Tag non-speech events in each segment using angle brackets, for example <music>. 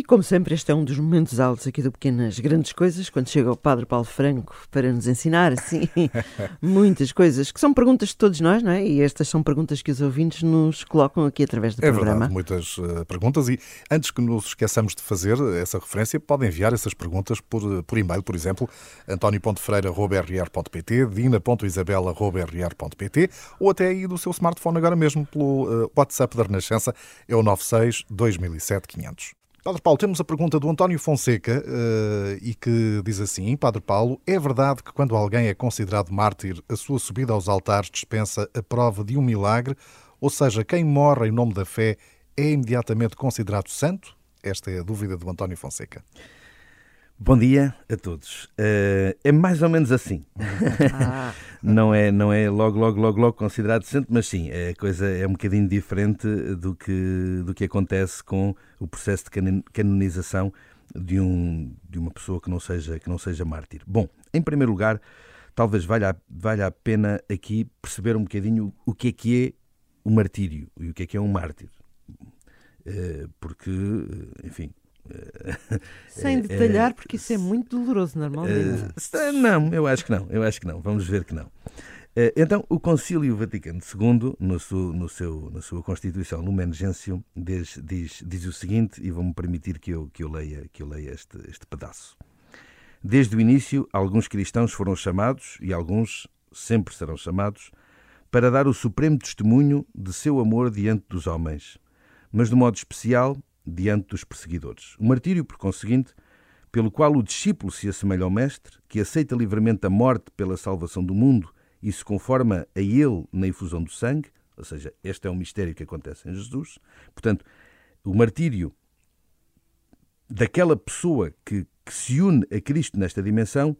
E como sempre, este é um dos momentos altos aqui do Pequenas Grandes Coisas, quando chega o Padre Paulo Franco para nos ensinar, assim, <laughs> muitas coisas, que são perguntas de todos nós, não é? E estas são perguntas que os ouvintes nos colocam aqui através do é programa. Verdade, muitas uh, perguntas e antes que nos esqueçamos de fazer essa referência, podem enviar essas perguntas por, eh, por e-mail, por exemplo, antonio.freira.rr.pt, dina.isabela.rr.pt ou até aí do seu smartphone agora mesmo pelo uh, WhatsApp da Renascença, é o 96 2007 500. Padre Paulo, temos a pergunta do António Fonseca uh, e que diz assim: Padre Paulo, é verdade que quando alguém é considerado mártir, a sua subida aos altares dispensa a prova de um milagre? Ou seja, quem morre em nome da fé é imediatamente considerado santo? Esta é a dúvida do António Fonseca. Bom dia a todos. Uh, é mais ou menos assim. Ah. <laughs> não, é, não é logo, logo, logo, logo considerado santo, mas sim, a coisa é um bocadinho diferente do que, do que acontece com o processo de canonização de, um, de uma pessoa que não, seja, que não seja mártir. Bom, em primeiro lugar, talvez valha, valha a pena aqui perceber um bocadinho o que é que é o martírio e o que é que é um mártir. Uh, porque, enfim, <laughs> sem é, detalhar, porque isso é muito doloroso normalmente. Eh, não, eu acho que não, eu acho que não. Vamos ver que não. Então, o Concílio Vaticano II, no seu, no seu, na sua Constituição Lumen Gentium, diz, diz, diz o seguinte, e vou-me permitir que eu, que eu leia, que eu leia este, este pedaço. Desde o início, alguns cristãos foram chamados, e alguns sempre serão chamados, para dar o supremo testemunho de seu amor diante dos homens, mas de modo especial diante dos perseguidores. O martírio, por conseguinte, pelo qual o discípulo se assemelha ao Mestre, que aceita livremente a morte pela salvação do mundo e se conforma a ele na infusão do sangue, ou seja, este é um mistério que acontece em Jesus. Portanto, o martírio daquela pessoa que, que se une a Cristo nesta dimensão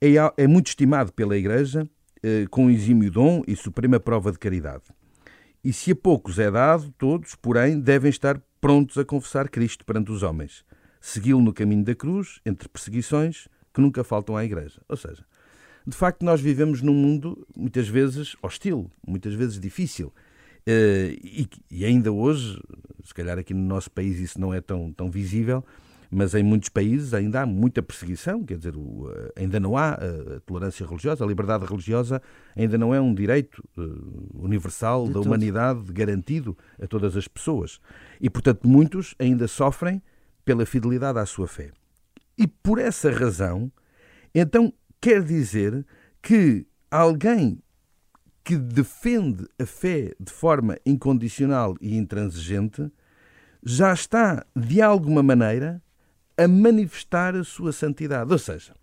é, é muito estimado pela Igreja eh, com exímio dom e suprema prova de caridade. E se a poucos é dado, todos, porém, devem estar prontos a confessar Cristo perante os homens, segui-lo no caminho da cruz, entre perseguições que nunca faltam à Igreja. Ou seja, de facto, nós vivemos num mundo muitas vezes hostil, muitas vezes difícil. Eh, e ainda hoje, se calhar aqui no nosso país isso não é tão, tão visível, mas em muitos países ainda há muita perseguição, quer dizer, ainda não há a tolerância religiosa, a liberdade religiosa ainda não é um direito eh, universal da humanidade garantido a todas as pessoas. E, portanto, muitos ainda sofrem pela fidelidade à sua fé. E por essa razão, então quer dizer que alguém que defende a fé de forma incondicional e intransigente já está, de alguma maneira, a manifestar a sua santidade. Ou seja,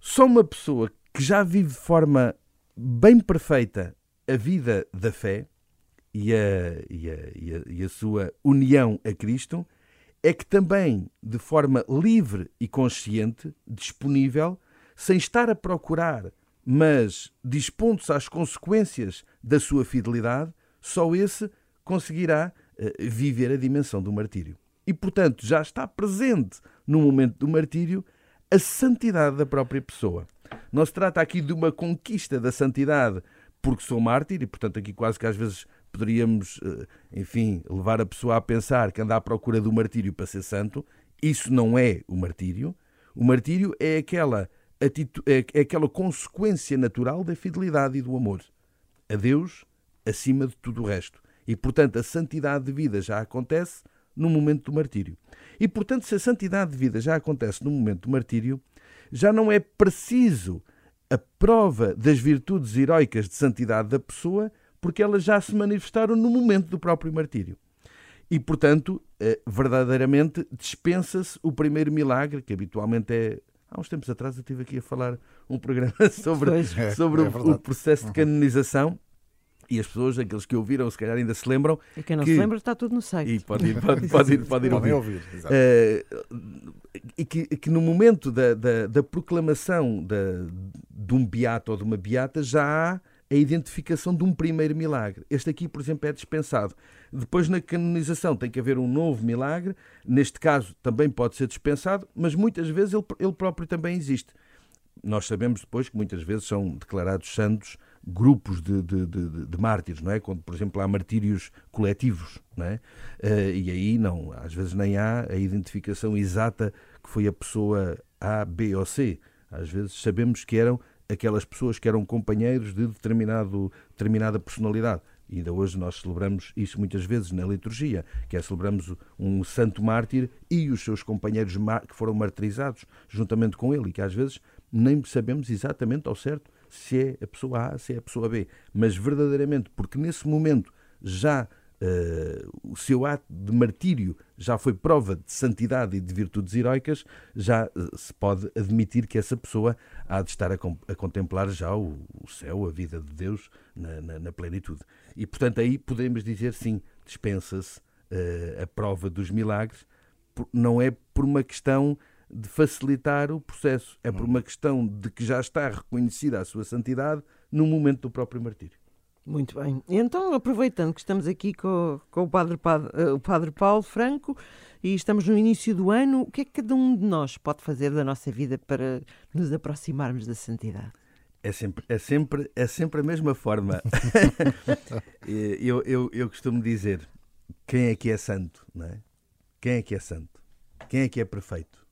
só uma pessoa que já vive de forma bem perfeita a vida da fé e a, e a, e a, e a sua união a Cristo é que também, de forma livre e consciente, disponível, sem estar a procurar, mas dispondo-se às consequências da sua fidelidade, só esse conseguirá uh, viver a dimensão do martírio e, portanto, já está presente no momento do martírio a santidade da própria pessoa. Não se trata aqui de uma conquista da santidade porque sou mártir, e portanto aqui quase que às vezes poderíamos, eh, enfim, levar a pessoa a pensar que anda à procura do martírio para ser santo. Isso não é o martírio. O martírio é aquela, é, é aquela consequência natural da fidelidade e do amor a Deus acima de tudo o resto. E, portanto, a santidade de vida já acontece no momento do martírio. E, portanto, se a santidade de vida já acontece no momento do martírio, já não é preciso a prova das virtudes heroicas de santidade da pessoa, porque elas já se manifestaram no momento do próprio martírio. E, portanto, eh, verdadeiramente dispensa-se o primeiro milagre, que habitualmente é. Há uns tempos atrás eu estive aqui a falar um programa <laughs> sobre, é, sobre é o, o processo de canonização e as pessoas, aqueles que ouviram, se calhar ainda se lembram. E quem não que... se lembra está tudo no site. E pode ir, pode, pode ir, pode ir ouvir. ouvir uh, e que, que, no momento da, da, da proclamação da, de um beato ou de uma beata já há a identificação de um primeiro milagre. Este aqui, por exemplo, é dispensado. Depois, na canonização, tem que haver um novo milagre. Neste caso, também pode ser dispensado, mas muitas vezes ele, ele próprio também existe. Nós sabemos depois que muitas vezes são declarados santos grupos de, de, de, de, mártires, não é? Quando, por exemplo, há martírios coletivos, não é? Uh, e aí não, às vezes nem há a identificação exata que foi a pessoa A, B ou C. Às vezes sabemos que eram aquelas pessoas que eram companheiros de determinado, determinada personalidade. E ainda hoje nós celebramos isso muitas vezes na liturgia, que é celebramos um santo mártir e os seus companheiros que foram martirizados juntamente com ele, e que às vezes nem sabemos exatamente ao certo se é a pessoa A, se é a pessoa B, mas verdadeiramente, porque nesse momento já uh, o seu ato de martírio já foi prova de santidade e de virtudes heroicas, já uh, se pode admitir que essa pessoa há de estar a, a contemplar já o, o, céu, a vida de Deus na, na, na, plenitude. E portanto aí podemos dizer sim, dispensa-se uh, a prova dos milagres, não é por uma questão de facilitar o processo. É por uma questão de que já está reconhecida a sua santidade no momento do próprio martírio. Muito bem. Então, aproveitando que estamos aqui com, com o, padre, padre, eh, o Padre Paulo Franco e estamos no início do ano, o que é que cada um de nós pode fazer da nossa vida para nos aproximarmos da santidade? É sempre, é sempre, é sempre a mesma forma. <laughs> eu, eu, eu costumo dizer: quem é que é santo? Não é? Quem é que é santo? Quem é que é perfeito?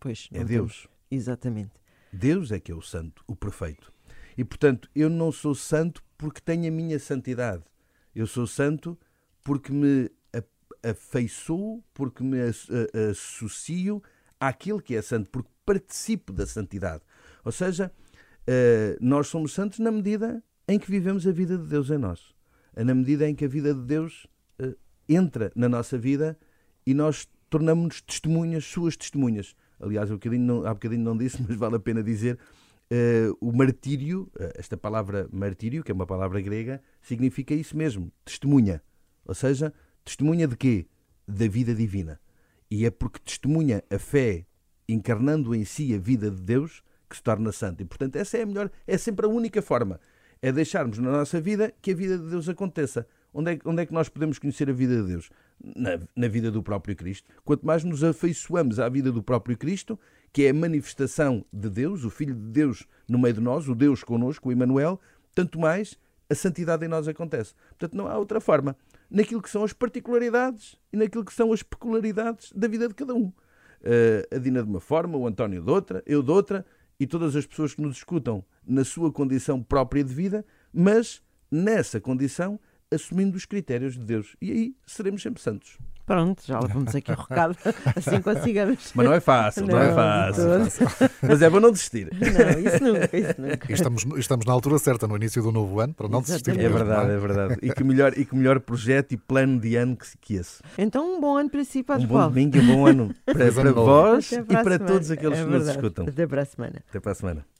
Pois, é Deus. Temos. Exatamente. Deus é que é o santo, o perfeito. E portanto, eu não sou santo porque tenho a minha santidade. Eu sou santo porque me afeiçoo, porque me associo àquilo que é santo, porque participo da santidade. Ou seja, eh, nós somos santos na medida em que vivemos a vida de Deus em nós. Na medida em que a vida de Deus eh, entra na nossa vida e nós tornamos-nos testemunhas, suas testemunhas. Aliás, há bocadinho, não, há bocadinho não disse, <laughs> mas vale a pena dizer, uh, o martírio, uh, esta palavra martírio, que é uma palavra grega, significa isso mesmo, testemunha. Ou seja, testemunha de quê? Da vida divina. E é porque testemunha a fé encarnando em si a vida de Deus que se torna santo. E, portanto, essa é a melhor, é sempre a única forma. É deixarmos na nossa vida que a vida de Deus aconteça. Onde é, onde é que nós podemos conhecer a vida de Deus? Na, na vida do próprio Cristo. Quanto mais nos afeiçoamos à vida do próprio Cristo, que é a manifestação de Deus, o Filho de Deus no meio de nós, o Deus connosco, o Emmanuel, tanto mais a santidade em nós acontece. Portanto, não há outra forma. Naquilo que são as particularidades e naquilo que são as peculiaridades da vida de cada um. Uh, a Dina de uma forma, o António de outra, eu de outra, e todas as pessoas que nos escutam na sua condição própria de vida, mas nessa condição assumindo os critérios de Deus. E aí seremos sempre santos. Pronto, já levamos aqui o recado, <laughs> assim consigamos. Mas não é fácil, não, não é fácil. Mas é bom não desistir. Não, isso nunca, isso nunca. Estamos, estamos na altura certa, no início do novo ano, para não desistir. É verdade, é verdade. E que melhor, e que melhor projeto e plano de ano que, que esse. Então, um bom ano para si, Padre Um bom domingo e um bom ano para, para vós e para todos aqueles é que nos escutam. Até para a semana. Até para a semana.